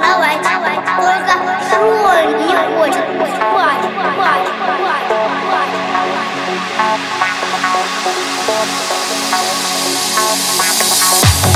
давай, давай, только тролль не хочет спать, спать, спать, тролль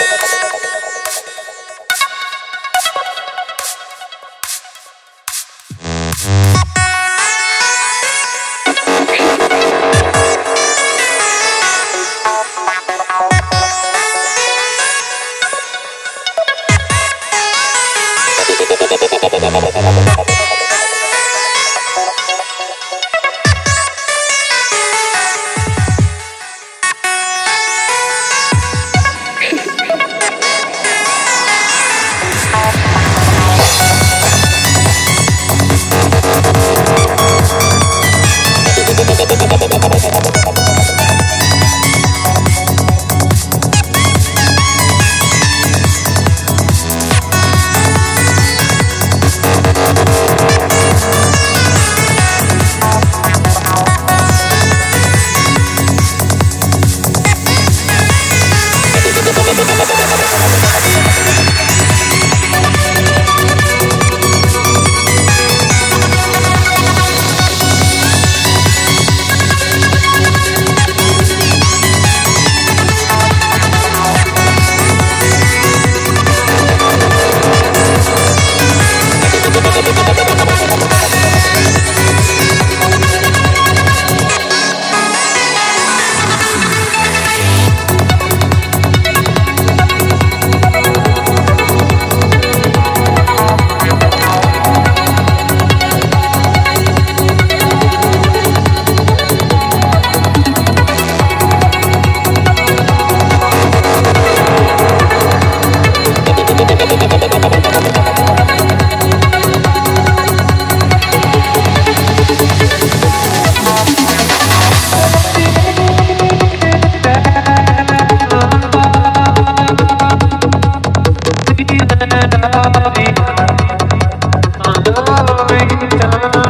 में चलना